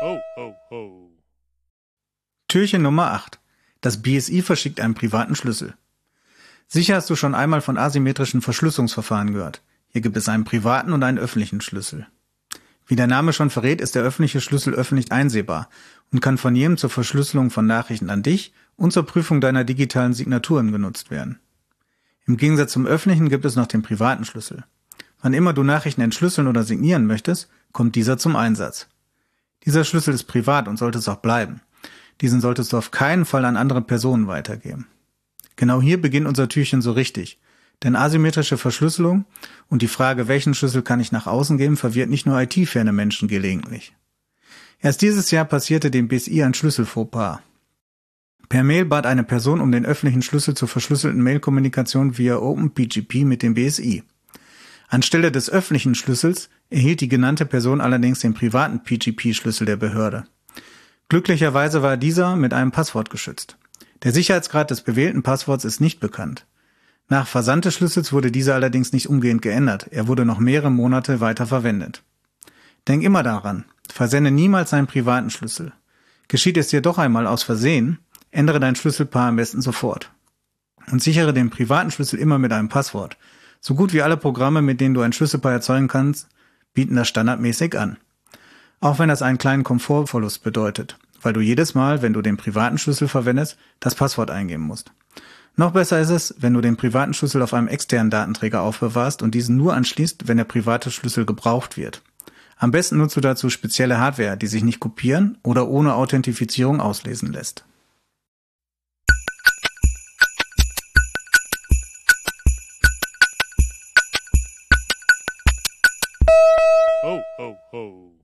Ho, ho, ho. Türchen Nummer 8. Das BSI verschickt einen privaten Schlüssel. Sicher hast du schon einmal von asymmetrischen Verschlüsselungsverfahren gehört. Hier gibt es einen privaten und einen öffentlichen Schlüssel. Wie der Name schon verrät, ist der öffentliche Schlüssel öffentlich einsehbar und kann von jedem zur Verschlüsselung von Nachrichten an dich und zur Prüfung deiner digitalen Signaturen genutzt werden. Im Gegensatz zum öffentlichen gibt es noch den privaten Schlüssel. Wann immer du Nachrichten entschlüsseln oder signieren möchtest, kommt dieser zum Einsatz. Dieser Schlüssel ist privat und sollte es auch bleiben. Diesen solltest du auf keinen Fall an andere Personen weitergeben. Genau hier beginnt unser Türchen so richtig. Denn asymmetrische Verschlüsselung und die Frage, welchen Schlüssel kann ich nach außen geben, verwirrt nicht nur IT-ferne Menschen gelegentlich. Erst dieses Jahr passierte dem BSI ein Schlüsselfauxpas. Per Mail bat eine Person um den öffentlichen Schlüssel zur verschlüsselten Mailkommunikation via OpenPGP mit dem BSI. Anstelle des öffentlichen Schlüssels erhielt die genannte Person allerdings den privaten PGP-Schlüssel der Behörde. Glücklicherweise war dieser mit einem Passwort geschützt. Der Sicherheitsgrad des bewählten Passworts ist nicht bekannt. Nach Versand des Schlüssels wurde dieser allerdings nicht umgehend geändert. Er wurde noch mehrere Monate weiter verwendet. Denk immer daran, versende niemals deinen privaten Schlüssel. Geschieht es dir doch einmal aus Versehen, ändere dein Schlüsselpaar am besten sofort. Und sichere den privaten Schlüssel immer mit einem Passwort. So gut wie alle Programme, mit denen du ein Schlüsselpaar erzeugen kannst, bieten das standardmäßig an. Auch wenn das einen kleinen Komfortverlust bedeutet, weil du jedes Mal, wenn du den privaten Schlüssel verwendest, das Passwort eingeben musst. Noch besser ist es, wenn du den privaten Schlüssel auf einem externen Datenträger aufbewahrst und diesen nur anschließt, wenn der private Schlüssel gebraucht wird. Am besten nutzt du dazu spezielle Hardware, die sich nicht kopieren oder ohne Authentifizierung auslesen lässt. Ho, ho, ho.